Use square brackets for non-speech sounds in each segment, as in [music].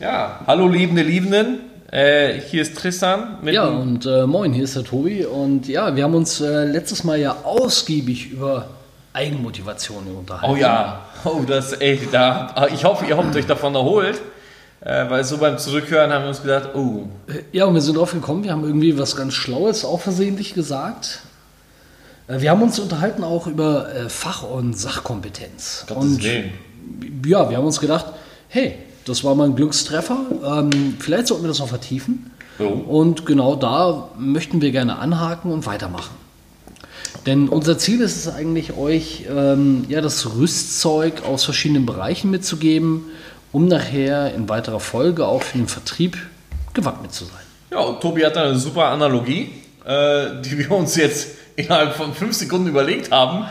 Ja, hallo liebende Liebenden. Äh, hier ist Tristan. ja, und äh, moin, hier ist der Tobi. Und ja, wir haben uns äh, letztes Mal ja ausgiebig über Eigenmotivation unterhalten. Oh ja, oh, das echt, da, ich hoffe, ihr habt euch davon erholt. Äh, weil so beim Zurückhören haben wir uns gedacht, oh. Äh, ja, und wir sind drauf gekommen, wir haben irgendwie was ganz Schlaues auch versehentlich gesagt. Äh, wir haben uns unterhalten auch über Fach- und Sachkompetenz. Gottes und Willen. ja, wir haben uns gedacht, hey, das war mal ein Glückstreffer. Ähm, vielleicht sollten wir das noch vertiefen. Oh. Und genau da möchten wir gerne anhaken und weitermachen. Denn unser Ziel ist es eigentlich, euch ähm, ja, das Rüstzeug aus verschiedenen Bereichen mitzugeben, um nachher in weiterer Folge auch für den Vertrieb gewappnet zu sein. Ja, Tobi hat eine super Analogie, äh, die wir uns jetzt innerhalb von fünf Sekunden überlegt haben,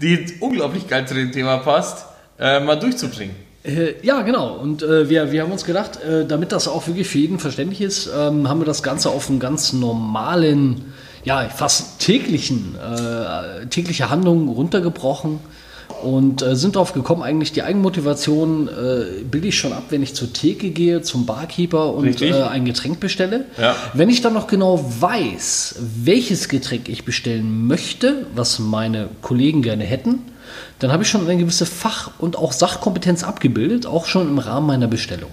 die unglaublich geil zu dem Thema passt, äh, mal durchzubringen. Äh, ja, genau. Und äh, wir, wir haben uns gedacht, äh, damit das auch wirklich für jeden verständlich ist, ähm, haben wir das Ganze auf einen ganz normalen, ja, fast täglichen, äh, tägliche Handlungen runtergebrochen und äh, sind darauf gekommen, eigentlich die Eigenmotivation äh, bilde ich schon ab, wenn ich zur Theke gehe, zum Barkeeper und ein Getränk bestelle. Ja. Wenn ich dann noch genau weiß, welches Getränk ich bestellen möchte, was meine Kollegen gerne hätten, dann habe ich schon eine gewisse Fach- und auch Sachkompetenz abgebildet, auch schon im Rahmen meiner Bestellung.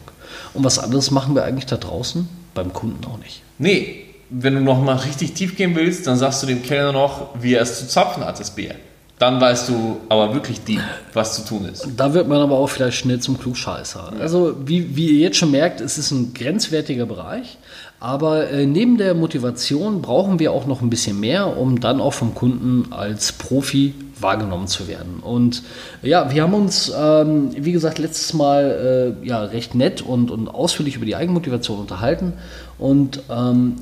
Und was anderes machen wir eigentlich da draußen beim Kunden auch nicht. Nee, wenn du noch mal richtig tief gehen willst, dann sagst du dem Kellner noch, wie er es zu zapfen hat, das Bier. Dann weißt du aber wirklich deep, was zu tun ist. Da wird man aber auch vielleicht schnell zum Klugscheißer. Also wie, wie ihr jetzt schon merkt, es ist ein grenzwertiger Bereich. Aber äh, neben der Motivation brauchen wir auch noch ein bisschen mehr, um dann auch vom Kunden als Profi wahrgenommen zu werden. Und ja, wir haben uns, ähm, wie gesagt, letztes Mal äh, ja, recht nett und, und ausführlich über die Eigenmotivation unterhalten. Und ähm,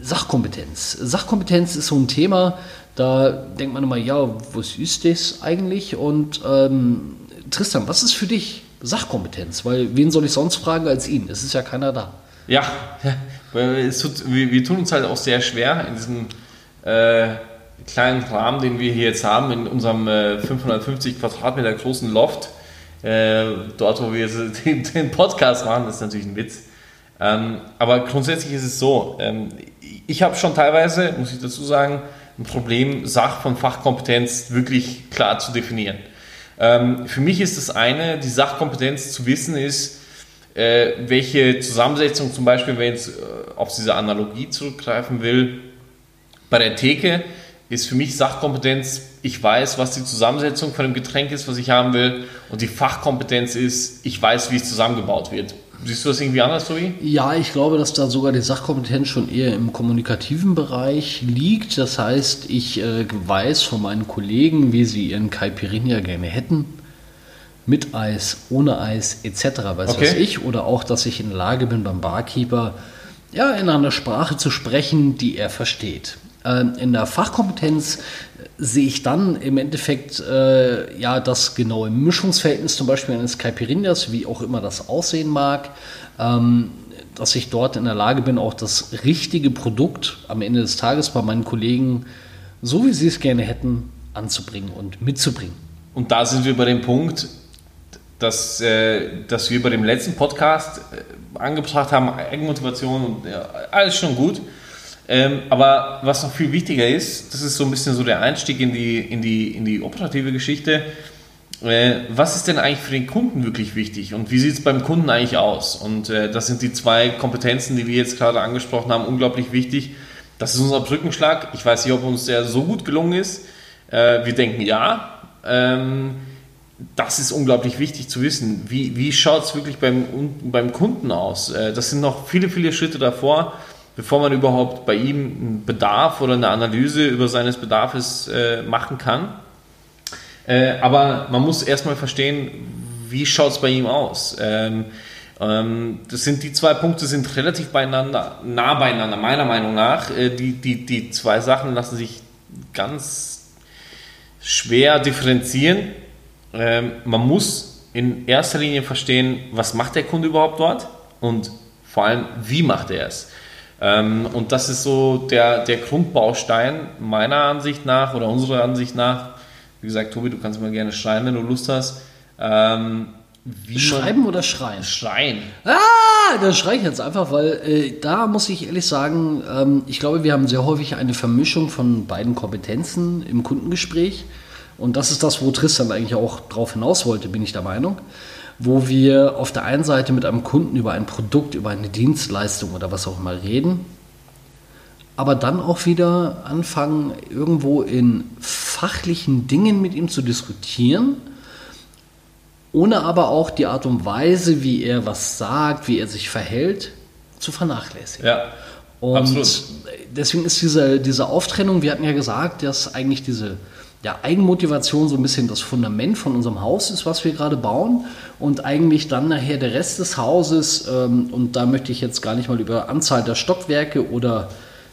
Sachkompetenz. Sachkompetenz ist so ein Thema, da denkt man immer, ja, was ist das eigentlich? Und ähm, Tristan, was ist für dich Sachkompetenz? Weil wen soll ich sonst fragen als ihn? Es ist ja keiner da. Ja, [laughs] tut, wir, wir tun uns halt auch sehr schwer in diesem äh, kleinen Rahmen, den wir hier jetzt haben, in unserem äh, 550 Quadratmeter großen Loft. Äh, dort, wo wir [laughs] den, den, Podcast machen, ist natürlich ein Witz. Ähm, aber grundsätzlich ist es so, ähm, ich habe schon teilweise, muss ich dazu sagen, ein Problem, Sach- von Fachkompetenz wirklich klar zu definieren. Ähm, für mich ist das eine, die Sachkompetenz zu wissen ist, äh, welche Zusammensetzung zum Beispiel, wenn ich jetzt äh, auf diese Analogie zurückgreifen will, bei der Theke ist für mich Sachkompetenz, ich weiß, was die Zusammensetzung von dem Getränk ist, was ich haben will, und die Fachkompetenz ist, ich weiß, wie es zusammengebaut wird. Siehst du das irgendwie anders, Tobi? Ja, ich glaube, dass da sogar die Sachkompetenz schon eher im kommunikativen Bereich liegt. Das heißt, ich äh, weiß von meinen Kollegen, wie sie ihren Caipirinha gerne hätten. Mit Eis, ohne Eis, etc. Weiß Okay. was ich. Oder auch, dass ich in der Lage bin, beim Barkeeper ja, in einer Sprache zu sprechen, die er versteht. Ähm, in der Fachkompetenz sehe ich dann im Endeffekt äh, ja das genaue Mischungsverhältnis zum Beispiel eines Caipirinhas, wie auch immer das aussehen mag, ähm, dass ich dort in der Lage bin, auch das richtige Produkt am Ende des Tages bei meinen Kollegen, so wie sie es gerne hätten, anzubringen und mitzubringen. Und da sind wir bei dem Punkt, dass, äh, dass wir bei dem letzten Podcast äh, angebracht haben, Eigenmotivation ja, alles schon gut. Ähm, aber was noch viel wichtiger ist, das ist so ein bisschen so der Einstieg in die, in die, in die operative Geschichte. Äh, was ist denn eigentlich für den Kunden wirklich wichtig und wie sieht es beim Kunden eigentlich aus? Und äh, das sind die zwei Kompetenzen, die wir jetzt gerade angesprochen haben, unglaublich wichtig. Das ist unser Brückenschlag. Ich weiß nicht, ob uns der so gut gelungen ist. Äh, wir denken ja. Ähm, das ist unglaublich wichtig zu wissen. Wie, wie schaut es wirklich beim, beim Kunden aus? Äh, Das sind noch viele, viele Schritte davor, bevor man überhaupt bei ihm einen Bedarf oder eine Analyse über seines Bedarfs äh, machen kann. Äh, aber man muss erstmal verstehen, wie schaut es bei ihm aus. Ähm, ähm, das sind die zwei Punkte sind relativ beieinander, nah beieinander, meiner Meinung nach. Äh, die, die, die zwei Sachen lassen sich ganz schwer differenzieren. Ähm, man muss in erster Linie verstehen, was macht der Kunde überhaupt dort und vor allem, wie macht er es. Ähm, und das ist so der, der Grundbaustein meiner Ansicht nach oder unserer Ansicht nach. Wie gesagt, Tobi, du kannst mal gerne schreiben, wenn du Lust hast. Ähm, Schreiben oder schreien? Schreien. Ah, da schreie ich jetzt einfach, weil äh, da muss ich ehrlich sagen, ähm, ich glaube, wir haben sehr häufig eine Vermischung von beiden Kompetenzen im Kundengespräch. Und das ist das, wo Tristan eigentlich auch drauf hinaus wollte, bin ich der Meinung. Wo wir auf der einen Seite mit einem Kunden über ein Produkt, über eine Dienstleistung oder was auch immer reden, aber dann auch wieder anfangen, irgendwo in fachlichen Dingen mit ihm zu diskutieren ohne aber auch die Art und Weise, wie er was sagt, wie er sich verhält, zu vernachlässigen. Ja. Und absolut. deswegen ist diese, diese Auftrennung, wir hatten ja gesagt, dass eigentlich diese ja, Eigenmotivation so ein bisschen das Fundament von unserem Haus ist, was wir gerade bauen. Und eigentlich dann nachher der Rest des Hauses, ähm, und da möchte ich jetzt gar nicht mal über Anzahl der Stockwerke oder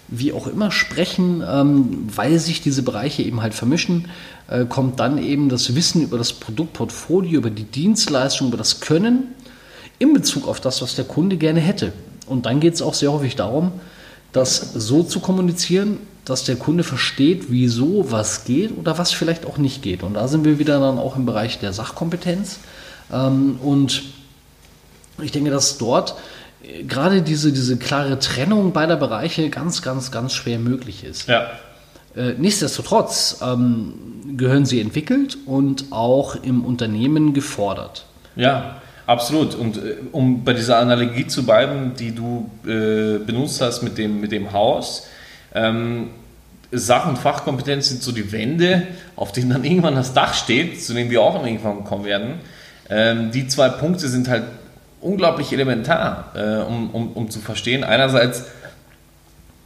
wie auch immer sprechen, ähm, weil sich diese Bereiche eben halt vermischen, äh, kommt dann eben das Wissen über das Produktportfolio, über die Dienstleistung, über das Können in Bezug auf das, was der Kunde gerne hätte. Und dann geht es auch sehr häufig darum, das so zu kommunizieren, dass der Kunde versteht, wieso was geht oder was vielleicht auch nicht geht. Und da sind wir wieder dann auch im Bereich der Sachkompetenz. Ähm, und ich denke, dass dort äh, gerade diese, diese klare Trennung beider Bereiche ganz, ganz, ganz schwer möglich ist. Ja. Äh, nichtsdestotrotz ähm, gehören sie entwickelt und auch im Unternehmen gefordert. Ja, absolut. Und äh, um bei dieser Analogie zu bleiben, die du benutzt hast mit dem, mit dem Haus, ähm, Sach- und Fachkompetenz sind so die Wände, auf denen dann irgendwann das Dach steht, zu denen wir auch irgendwann kommen werden. Ähm, die zwei Punkte sind halt unglaublich elementar, äh, um, um, um zu verstehen. Einerseits,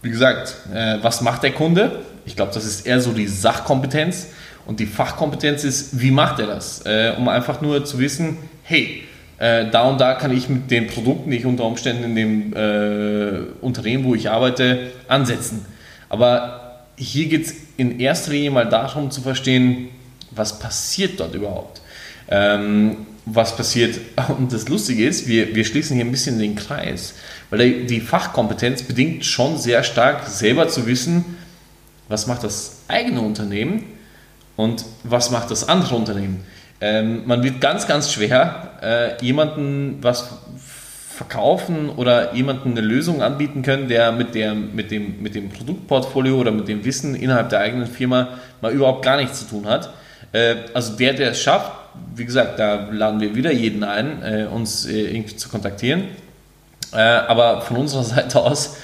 wie gesagt, äh, was macht der Kunde? Ich glaube, das ist eher so die Sachkompetenz. Und die Fachkompetenz ist, wie macht er das? Äh, um einfach nur zu wissen, hey, äh, da und da kann ich mit den Produkten, die ich unter Umständen in dem äh, Unternehmen, wo ich arbeite, ansetzen. Aber hier geht es in erster Linie mal darum zu verstehen, was passiert dort überhaupt. Ähm, was passiert, [laughs] und das Lustige ist, wir, wir schließen hier ein bisschen den Kreis, weil die Fachkompetenz bedingt schon sehr stark selber zu wissen, was macht das eigene Unternehmen und was macht das andere Unternehmen. Ähm, man wird ganz, ganz schwer äh, jemanden was verkaufen oder jemanden eine Lösung anbieten können, der mit, der mit, dem, mit dem Produktportfolio oder mit dem Wissen innerhalb der eigenen Firma mal überhaupt gar nichts zu tun hat. Äh, also der, der es schafft, wie gesagt, da laden wir wieder jeden ein, äh, uns äh, irgendwie zu kontaktieren. Aber von unserer [laughs] Seite aus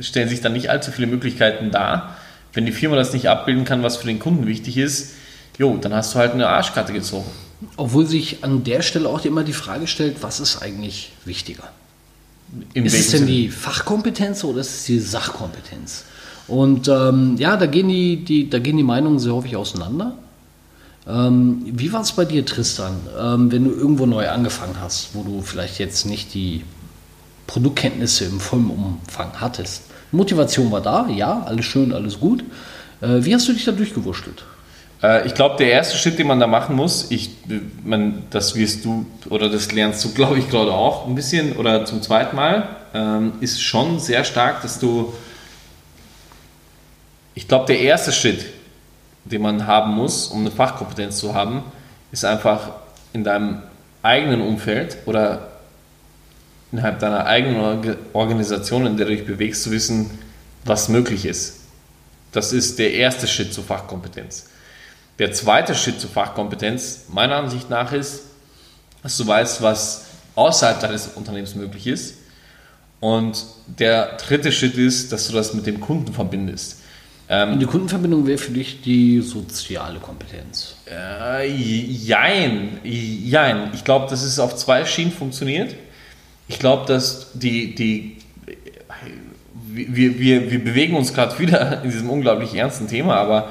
stellen sich dann nicht allzu viele Möglichkeiten dar. Wenn die Firma das nicht abbilden kann, was für den Kunden wichtig ist, jo, dann hast du halt eine Arschkarte gezogen. Obwohl sich an der Stelle auch immer die Frage stellt, was ist eigentlich wichtiger? In ist es denn Sinne? die Fachkompetenz oder ist es die Sachkompetenz? Und ähm, ja, da gehen, die, die, da gehen die Meinungen sehr häufig auseinander. Ähm, wie war es bei dir, Tristan, ähm, wenn du irgendwo neu angefangen hast, wo du vielleicht jetzt nicht die Produktkenntnisse im vollen Umfang hattest? Motivation war da, ja, alles schön, alles gut. Äh, wie hast du dich da durchgewurschtelt? Äh, ich glaube, der erste Schritt, den man da machen muss, ich, man, das wirst du oder das lernst du, glaube ich, gerade auch ein bisschen oder zum zweiten Mal, ähm, ist schon sehr stark, dass du, ich glaube, der erste Schritt, den man haben muss, um eine Fachkompetenz zu haben, ist einfach in deinem eigenen Umfeld oder innerhalb deiner eigenen Orga- Organisation, in der du dich bewegst, zu wissen, was möglich ist. Das ist der erste Schritt zur Fachkompetenz. Der zweite Schritt zur Fachkompetenz, meiner Ansicht nach, ist, dass du weißt, was außerhalb deines Unternehmens möglich ist. Und der dritte Schritt ist, dass du das mit dem Kunden verbindest. Ähm, Und die Kundenverbindung wäre für dich die soziale Kompetenz. äh, jein, jein. Ich glaube, dass es auf zwei Schienen funktioniert. Ich glaube, dass die, die wir, wir, wir bewegen uns gerade wieder in diesem unglaublich ernsten Thema, aber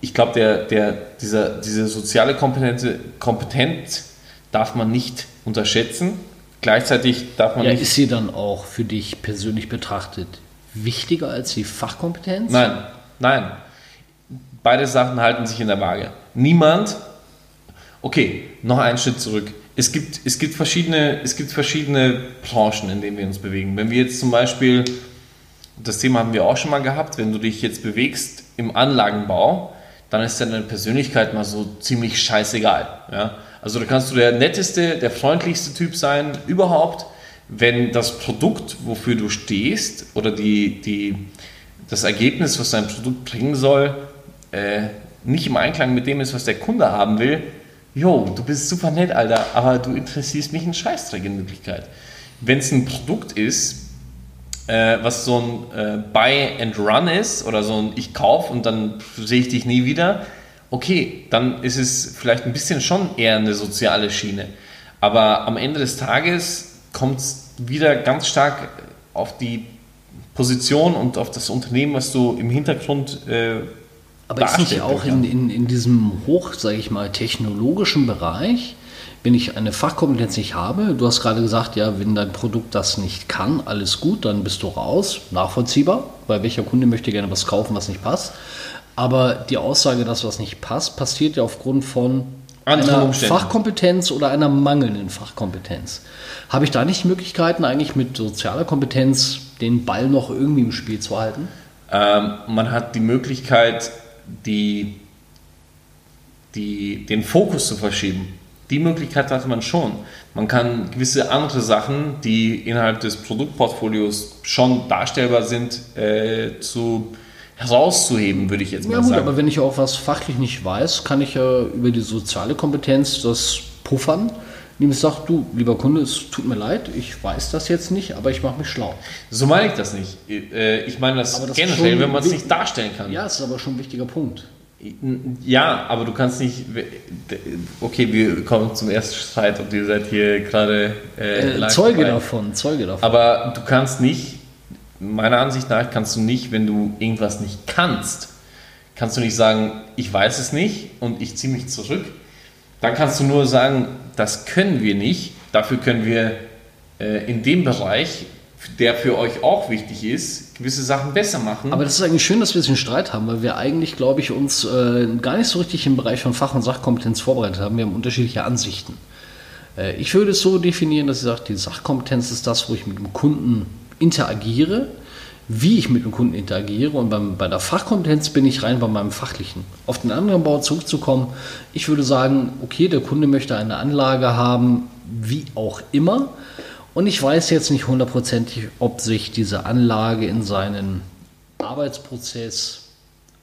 ich glaube, der, der, dieser, diese soziale Kompetenz, Kompetenz darf man nicht unterschätzen. Gleichzeitig darf man Ja, nicht. ist sie dann auch für dich persönlich betrachtet wichtiger als die Fachkompetenz? Nein, nein. Beide Sachen halten sich in der Waage. Niemand. Okay, noch einen Schritt zurück. Es gibt, es, gibt verschiedene, es gibt verschiedene Branchen, in denen wir uns bewegen. Wenn wir jetzt zum Beispiel, das Thema haben wir auch schon mal gehabt, wenn du dich jetzt bewegst im Anlagenbau, dann ist deine Persönlichkeit mal so ziemlich scheißegal. Ja? Also da kannst du der netteste, der freundlichste Typ sein überhaupt. Wenn das Produkt, wofür du stehst, oder die, die, das Ergebnis, was dein Produkt bringen soll, äh, nicht im Einklang mit dem ist, was der Kunde haben will, jo, du bist super nett, Alter, aber du interessierst mich einen Scheißdreck in Wirklichkeit. Wenn es ein Produkt ist, äh, was so ein äh, Buy and Run ist oder so ein Ich kauf und dann sehe ich dich nie wieder, okay, dann ist es vielleicht ein bisschen schon eher eine soziale Schiene. Aber am Ende des Tages kommt es wieder ganz stark auf die Position und auf das Unternehmen, was du im Hintergrund äh, aber ist nicht auch in, in, in diesem hoch, sage ich mal, technologischen Bereich, wenn ich eine Fachkompetenz nicht habe, du hast gerade gesagt, ja, wenn dein Produkt das nicht kann, alles gut, dann bist du raus, nachvollziehbar, weil welcher Kunde möchte gerne was kaufen, was nicht passt. Aber die Aussage, dass was nicht passt, passiert ja aufgrund von einer Umstände. Fachkompetenz oder einer mangelnden Fachkompetenz. Habe ich da nicht Möglichkeiten, eigentlich mit sozialer Kompetenz den Ball noch irgendwie im Spiel zu halten? Ähm, man hat die Möglichkeit, die, die, den Fokus zu verschieben. Die Möglichkeit hat man schon. Man kann gewisse andere Sachen, die innerhalb des Produktportfolios schon darstellbar sind, äh, zu herauszuheben, würde ich jetzt mal ja, gut, sagen. Aber wenn ich auch was fachlich nicht weiß, kann ich ja über die soziale Kompetenz das puffern indem ich sage, du, lieber Kunde, es tut mir leid, ich weiß das jetzt nicht, aber ich mache mich schlau. So meine ich das nicht. Äh, ich meine das, das generell, wenn man es nicht darstellen kann. Ja, es ist aber schon ein wichtiger Punkt. Ja, aber du kannst nicht. Okay, wir kommen zum ersten Streit und ihr seid hier gerade äh, äh, Zeuge dabei. davon, Zeuge davon. Aber du kannst nicht, meiner Ansicht nach, kannst du nicht, wenn du irgendwas nicht kannst, kannst du nicht sagen, ich weiß es nicht und ich ziehe mich zurück. Dann kannst du nur sagen, das können wir nicht. Dafür können wir äh, in dem Bereich, der für euch auch wichtig ist, gewisse Sachen besser machen. Aber das ist eigentlich schön, dass wir diesen Streit haben, weil wir eigentlich, glaube ich, uns äh, gar nicht so richtig im Bereich von Fach- und Sachkompetenz vorbereitet haben. Wir haben unterschiedliche Ansichten. Äh, ich würde es so definieren, dass ich sage, die Sachkompetenz ist das, wo ich mit dem Kunden interagiere wie ich mit dem Kunden interagiere. Und beim, bei der Fachkompetenz bin ich rein bei meinem Fachlichen. Auf den anderen Bau zurückzukommen, ich würde sagen, okay, der Kunde möchte eine Anlage haben, wie auch immer. Und ich weiß jetzt nicht hundertprozentig, ob sich diese Anlage in seinen Arbeitsprozess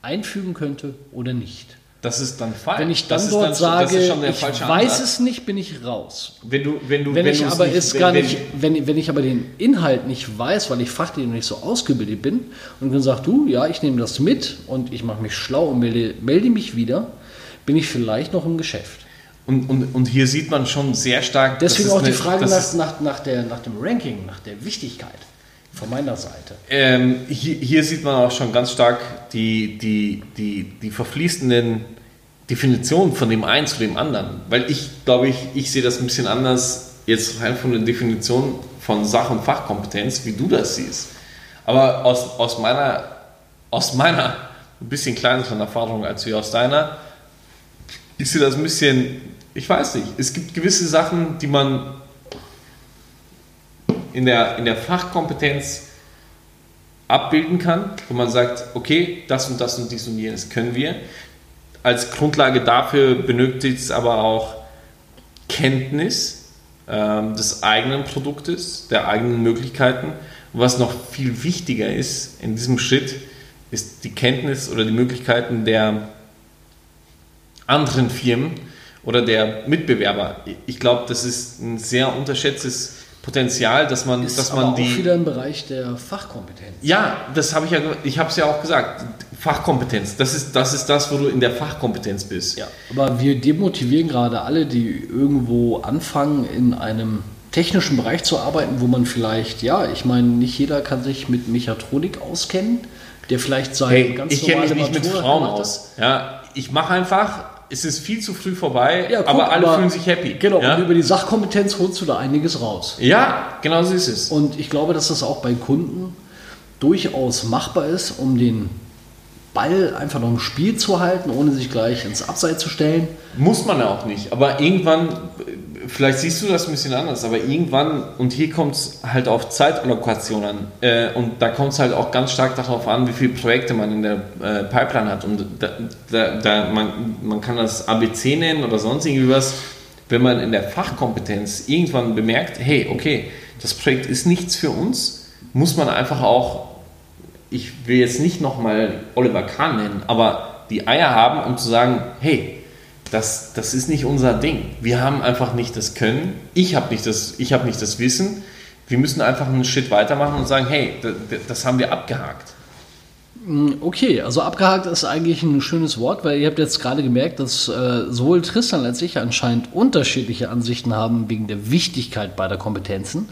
einfügen könnte oder nicht. Das ist dann falsch. Wenn ich dann dort dann, sage, ich weiß Ansatz. es nicht, bin ich raus. Wenn du, wenn du, wenn, wenn ich aber nicht, es wenn, gar nicht, wenn, wenn ich aber den Inhalt nicht weiß, weil ich fachlich nicht so ausgebildet bin und dann sagst du, ja, ich nehme das mit und ich mache mich schlau und melde, melde mich wieder, bin ich vielleicht noch im Geschäft. Und, und, und hier sieht man schon sehr stark. Deswegen auch die eine, Frage nach, nach, nach, der, nach dem Ranking, nach der Wichtigkeit von meiner Seite. Ähm, hier, hier, sieht man auch schon ganz stark die, die, die, die verfließenden Definitionen von dem einen zu dem anderen. Weil ich glaube, ich, ich sehe das ein bisschen anders, jetzt rein von der Definition von Sach- und Fachkompetenz, wie du das siehst. Aber aus, aus meiner, aus meiner ein [laughs] bisschen kleineren Erfahrung als wie aus deiner, ich sehe das ein bisschen, ich weiß nicht, es gibt gewisse Sachen, die man in der, in der Fachkompetenz abbilden kann, wo man sagt, okay, das und das und dies und jenes können wir. Als Grundlage dafür benötigt es aber auch Kenntnis ähm, des eigenen Produktes, der eigenen Möglichkeiten. Und was noch viel wichtiger ist in diesem Schritt, ist die Kenntnis oder die Möglichkeiten der anderen Firmen oder der Mitbewerber. Ich glaube, das ist ein sehr unterschätztes Potenzial, dass man, ist dass man die. Auch wieder im Bereich der Fachkompetenz. Ja, das habe ich ja, ich habe es ja auch gesagt. Fachkompetenz, das ist, das ist das, wo du in der Fachkompetenz bist. Ja, aber wir demotivieren gerade alle, die irgendwo anfangen, in einem technischen Bereich zu arbeiten, wo man vielleicht, ja, ich meine, nicht jeder kann sich mit Mechatronik auskennen, der vielleicht sein hey, ganz ich kenne mich nicht mit Frauen aus. Ja, ich mache einfach es ist viel zu früh vorbei, ja, guck, aber alle aber, fühlen sich happy. Genau, ja? und über die Sachkompetenz holst du da einiges raus. Ja, genau so ist es. Und ich glaube, dass das auch bei Kunden durchaus machbar ist, um den Ball einfach noch im Spiel zu halten, ohne sich gleich ins Abseits zu stellen. Muss man auch nicht, aber irgendwann vielleicht siehst du das ein bisschen anders, aber irgendwann, und hier kommt es halt auf Zeitallokation an, äh, und da kommt es halt auch ganz stark darauf an, wie viele Projekte man in der äh, Pipeline hat. Und da, da, da, man, man kann das ABC nennen oder sonst irgendwie was. wenn man in der Fachkompetenz irgendwann bemerkt, hey, okay, das Projekt ist nichts für uns, muss man einfach auch, ich will jetzt nicht nochmal Oliver Kahn nennen, aber die Eier haben, um zu sagen, hey, das, das ist nicht unser Ding. Wir haben einfach nicht das Können, ich habe nicht, das, hab nicht das Wissen. Wir müssen einfach einen Schritt weitermachen und sagen, hey, das, das haben wir abgehakt. Mm, okay, also abgehakt ist eigentlich ein schönes Wort, weil ihr habt jetzt gerade gemerkt, dass äh, sowohl Tristan als ich anscheinend unterschiedliche Ansichten haben wegen der Wichtigkeit beider Kompetenzen.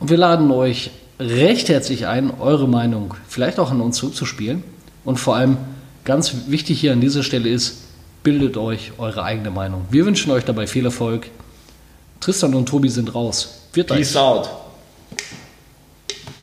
Und wir laden euch recht herzlich ein, eure Meinung vielleicht auch an uns zurückzuspielen. Und vor allem ganz wichtig hier an dieser Stelle ist, bildet euch eure eigene Meinung. Wir wünschen euch dabei viel Erfolg. Tristan und Tobi sind raus. Wird Peace euch. out.